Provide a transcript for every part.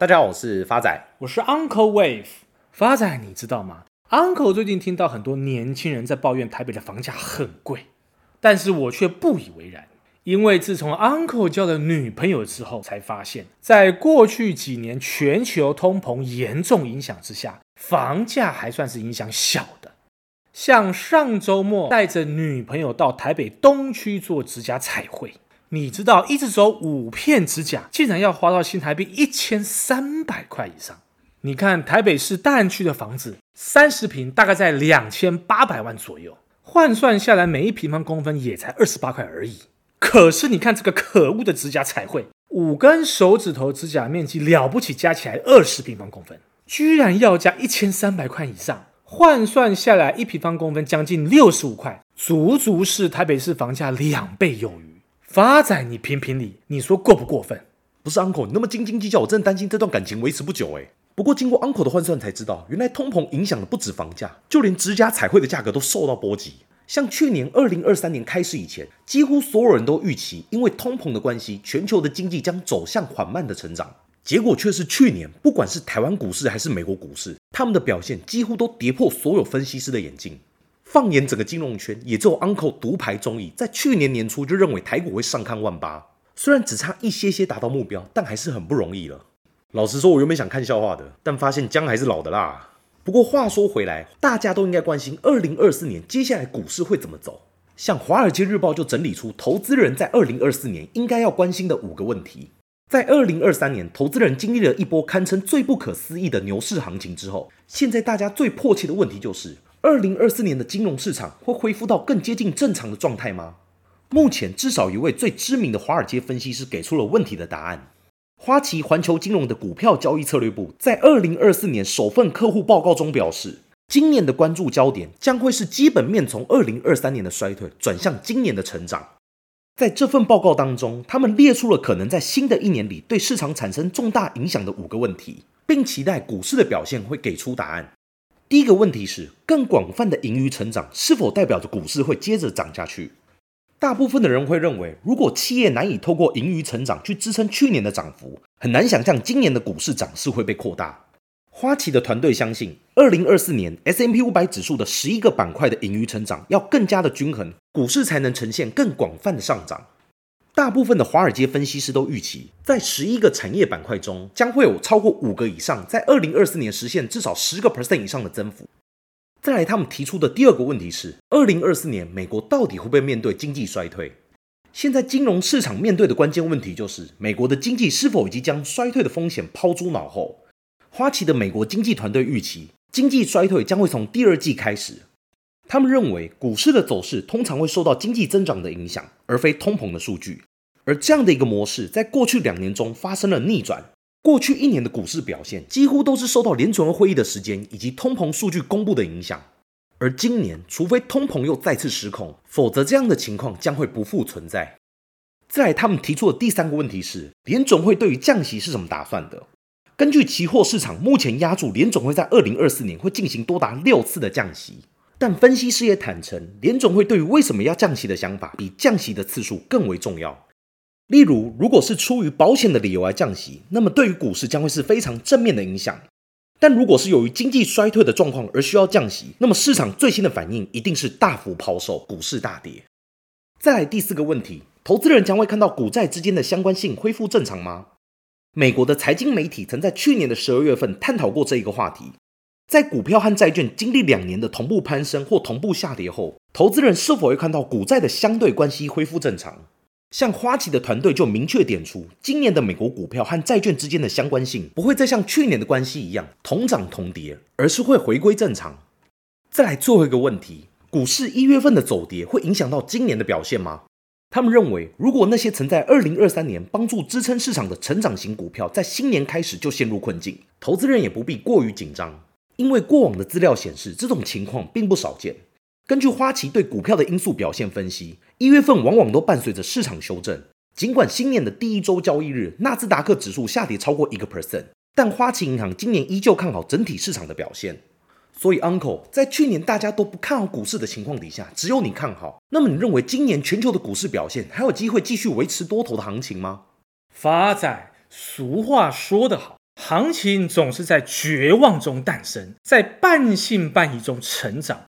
大家好，我是发仔，我是 Uncle Wave。发仔，你知道吗？Uncle 最近听到很多年轻人在抱怨台北的房价很贵，但是我却不以为然，因为自从 Uncle 交了女朋友之后，才发现，在过去几年全球通膨严重影响之下，房价还算是影响小的。像上周末带着女朋友到台北东区做指甲彩绘。你知道一直走五片指甲，竟然要花到新台币一千三百块以上。你看台北市大安区的房子，三十平大概在两千八百万左右，换算下来每一平方公分也才二十八块而已。可是你看这个可恶的指甲彩绘，五根手指头指甲面积了不起，加起来二十平方公分，居然要加一千三百块以上，换算下来一平方公分将近六十五块，足足是台北市房价两倍有余。发仔，你评评理，你说过不过分？不是 uncle，你那么斤斤计较，我真的担心这段感情维持不久哎。不过经过 uncle 的换算才知道，原来通膨影响的不止房价，就连指甲彩绘的价格都受到波及。像去年二零二三年开始以前，几乎所有人都预期，因为通膨的关系，全球的经济将走向缓慢的成长。结果却是去年，不管是台湾股市还是美国股市，他们的表现几乎都跌破所有分析师的眼镜。放眼整个金融圈，也只有 Uncle 独排众议，在去年年初就认为台股会上看万八，虽然只差一些些达到目标，但还是很不容易了。老实说，我原本想看笑话的，但发现姜还是老的辣。不过话说回来，大家都应该关心二零二四年接下来股市会怎么走。像《华尔街日报》就整理出投资人在二零二四年应该要关心的五个问题。在二零二三年，投资人经历了一波堪称最不可思议的牛市行情之后，现在大家最迫切的问题就是。二零二四年的金融市场会恢复到更接近正常的状态吗？目前至少一位最知名的华尔街分析师给出了问题的答案。花旗环球金融的股票交易策略部在二零二四年首份客户报告中表示，今年的关注焦点将会是基本面从二零二三年的衰退转向今年的成长。在这份报告当中，他们列出了可能在新的一年里对市场产生重大影响的五个问题，并期待股市的表现会给出答案。第一个问题是，更广泛的盈余成长是否代表着股市会接着涨下去？大部分的人会认为，如果企业难以透过盈余成长去支撑去年的涨幅，很难想象今年的股市涨势会被扩大。花旗的团队相信，二零二四年 S M P 五百指数的十一个板块的盈余成长要更加的均衡，股市才能呈现更广泛的上涨。大部分的华尔街分析师都预期，在十一个产业板块中，将会有超过五个以上，在二零二四年实现至少十个 percent 以上的增幅。再来，他们提出的第二个问题是：二零二四年美国到底会不会面对经济衰退？现在金融市场面对的关键问题就是，美国的经济是否已经将衰退的风险抛诸脑后？花旗的美国经济团队预期，经济衰退将会从第二季开始。他们认为，股市的走势通常会受到经济增长的影响，而非通膨的数据。而这样的一个模式，在过去两年中发生了逆转。过去一年的股市表现，几乎都是受到联准会会议的时间以及通膨数据公布的影响。而今年，除非通膨又再次失控，否则这样的情况将会不复存在。再来，他们提出的第三个问题是，联总会对于降息是怎么打算的？根据期货市场目前押注，联总会在二零二四年会进行多达六次的降息。但分析师也坦承，联总会对于为什么要降息的想法，比降息的次数更为重要。例如，如果是出于保险的理由而降息，那么对于股市将会是非常正面的影响。但如果是由于经济衰退的状况而需要降息，那么市场最新的反应一定是大幅抛售，股市大跌。再来第四个问题，投资人将会看到股债之间的相关性恢复正常吗？美国的财经媒体曾在去年的十二月份探讨过这一个话题。在股票和债券经历两年的同步攀升或同步下跌后，投资人是否会看到股债的相对关系恢复正常？像花旗的团队就明确点出，今年的美国股票和债券之间的相关性不会再像去年的关系一样同涨同跌，而是会回归正常。再来最后一个问题，股市一月份的走跌会影响到今年的表现吗？他们认为，如果那些曾在二零二三年帮助支撑市场的成长型股票在新年开始就陷入困境，投资人也不必过于紧张。因为过往的资料显示，这种情况并不少见。根据花旗对股票的因素表现分析，一月份往往都伴随着市场修正。尽管新年的第一周交易日，纳斯达克指数下跌超过一个 percent，但花旗银行今年依旧看好整体市场的表现。所以，Uncle 在去年大家都不看好股市的情况底下，只有你看好。那么，你认为今年全球的股市表现还有机会继续维持多头的行情吗？发仔，俗话说得好。行情总是在绝望中诞生，在半信半疑中成长。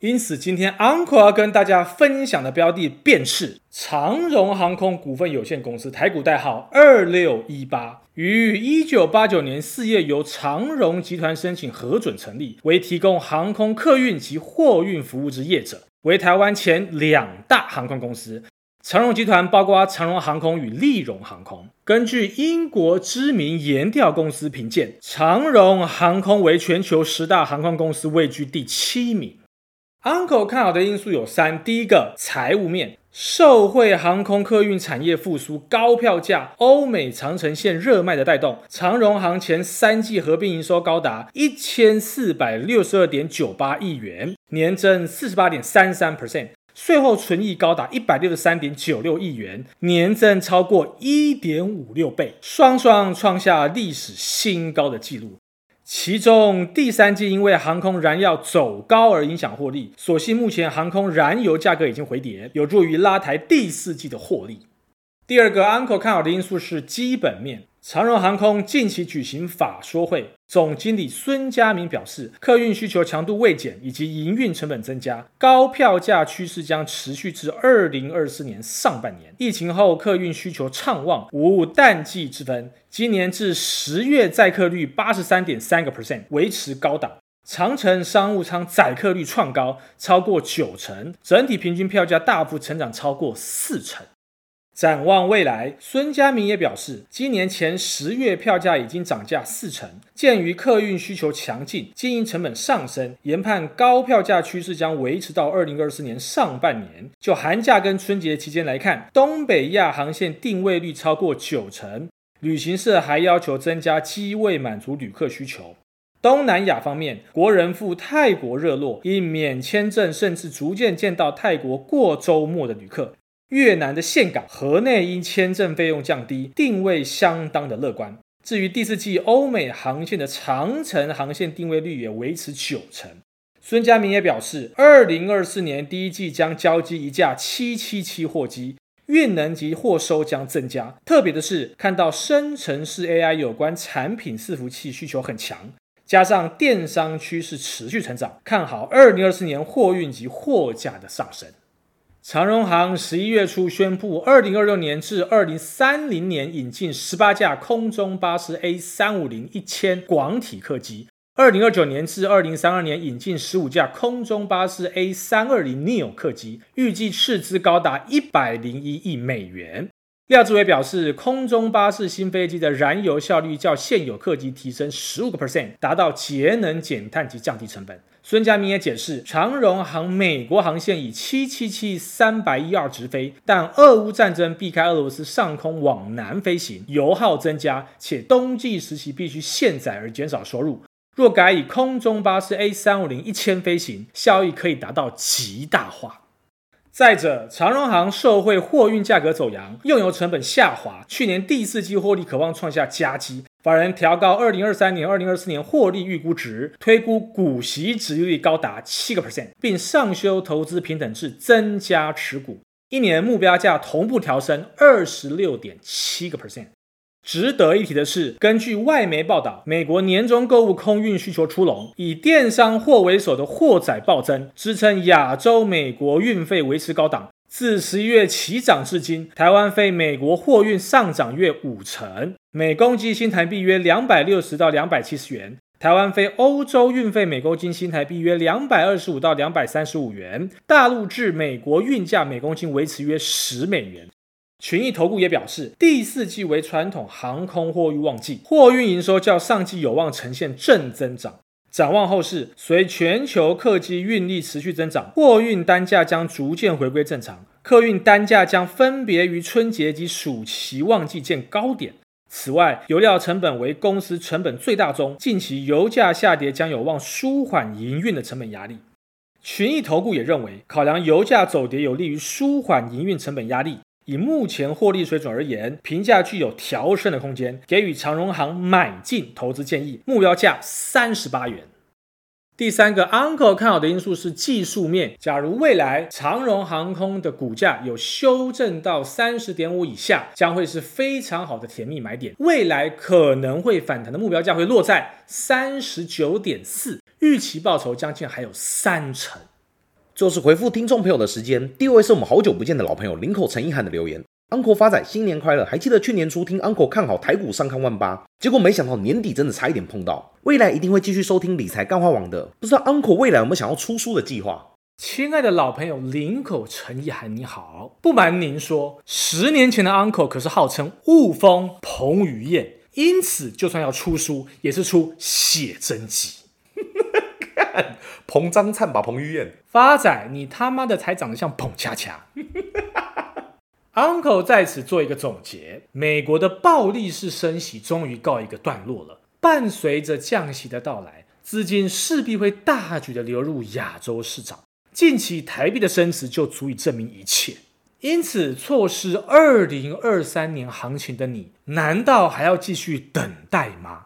因此，今天 Uncle 要跟大家分享的标的便是长荣航空股份有限公司，台股代号二六一八，于一九八九年四月由长荣集团申请核准成立，为提供航空客运及货运服务之业者，为台湾前两大航空公司。长荣集团包括长荣航空与利荣航空。根据英国知名研调公司评鉴，长荣航空为全球十大航空公司，位居第七名。Uncle 看好的因素有三：第一个，财务面，受惠航空客运产业复苏、高票价、欧美长程线热卖的带动，长荣航前三季合并营收高达一千四百六十二点九八亿元，年增四十八点三三 percent。税后纯益高达一百六十三点九六亿元，年增超过一点五六倍，双双创下历史新高的纪录。其中第三季因为航空燃料走高而影响获利，所幸目前航空燃油价格已经回跌，有助于拉抬第四季的获利。第二个 Uncle 看好的因素是基本面。长荣航空近期举行法说会，总经理孙家明表示，客运需求强度未减，以及营运成本增加，高票价趋势将持续至二零二四年上半年。疫情后客运需求畅旺，无淡季之分。今年至十月载客率八十三点三个 percent，维持高档。长程商务舱载客率创高，超过九成，整体平均票价大幅成长超过四成。展望未来，孙嘉明也表示，今年前十月票价已经涨价四成。鉴于客运需求强劲，经营成本上升，研判高票价趋势将维持到二零二四年上半年。就寒假跟春节期间来看，东北亚航线定位率超过九成，旅行社还要求增加机位满足旅客需求。东南亚方面，国人赴泰国热络，因免签证，甚至逐渐见到泰国过周末的旅客。越南的岘港河内因签证费用降低，定位相当的乐观。至于第四季欧美航线的长程航线定位率也维持九成。孙家明也表示，二零二四年第一季将交机一架七七七货机，运能及货收将增加。特别的是，看到生成式 AI 有关产品伺服器需求很强，加上电商趋势持续成长，看好二零二四年货运及货价的上升。长荣航十一月初宣布，二零二六年至二零三零年引进十八架空中巴士 A 三五零一千广体客机，二零二九年至二零三二年引进十五架空中巴士 A 三二零 neo 客机，预计斥资高达一百零一亿美元。廖志伟表示，空中巴士新飞机的燃油效率较现有客机提升十五个 percent，达到节能减碳及降低成本。孙嘉明也解释，长荣航美国航线以七七七三百一二直飞，但俄乌战争避开俄罗斯上空往南飞行，油耗增加，且冬季时期必须限载而减少收入。若改以空中巴士 A 三五零一千飞行，效益可以达到极大化。再者，长荣航受惠货运价格走扬，用油成本下滑，去年第四季获利可望创下佳绩。法人调高二零二三年、二零二四年获利预估值，推估股息值率高达七个 percent，并上修投资平等制，增加持股，一年目标价同步调升二十六点七个 percent。值得一提的是，根据外媒报道，美国年终购物空运需求出笼，以电商货为首的货载暴增，支撑亚洲美国运费维持高档。自十一月起涨至今，台湾飞美国货运上涨约五成，每公斤新台币约两百六十到两百七十元；台湾飞欧洲运费每公斤新台币约两百二十五到两百三十五元；大陆至美国运价每公斤维持约十美元。群益投顾也表示，第四季为传统航空货运旺季，货运营收较上季有望呈现正增长。展望后市，随全球客机运力持续增长，货运单价将逐渐回归正常，客运单价将分别于春节及暑期旺季见高点。此外，油料成本为公司成本最大宗，近期油价下跌将有望舒缓营运的成本压力。群益投顾也认为，考量油价走跌有利于舒缓营运成本压力。以目前获利水准而言，评价具有调升的空间，给予长荣航买进投资建议，目标价三十八元。第三个 Uncle 看好的因素是技术面。假如未来长荣航空的股价有修正到三十点五以下，将会是非常好的甜蜜买点。未来可能会反弹的目标价会落在三十九点四，预期报酬将近还有三成。就是回复听众朋友的时间。第二位是我们好久不见的老朋友林口陈意涵的留言。Uncle 发仔新年快乐！还记得去年初听 Uncle 看好台股上看万八，结果没想到年底真的差一点碰到。未来一定会继续收听理财干话王的，不知道 Uncle 未来有没有想要出书的计划？亲爱的老朋友林口陈意涵，你好！不瞒您说，十年前的 Uncle 可是号称雾峰彭于晏，因此就算要出书，也是出写真集。彭张灿吧，彭于晏，发仔，你他妈的才长得像彭恰恰。Uncle 在此做一个总结：美国的暴力式升息终于告一个段落了。伴随着降息的到来，资金势必会大举的流入亚洲市场。近期台币的升值就足以证明一切。因此，错失二零二三年行情的你，难道还要继续等待吗？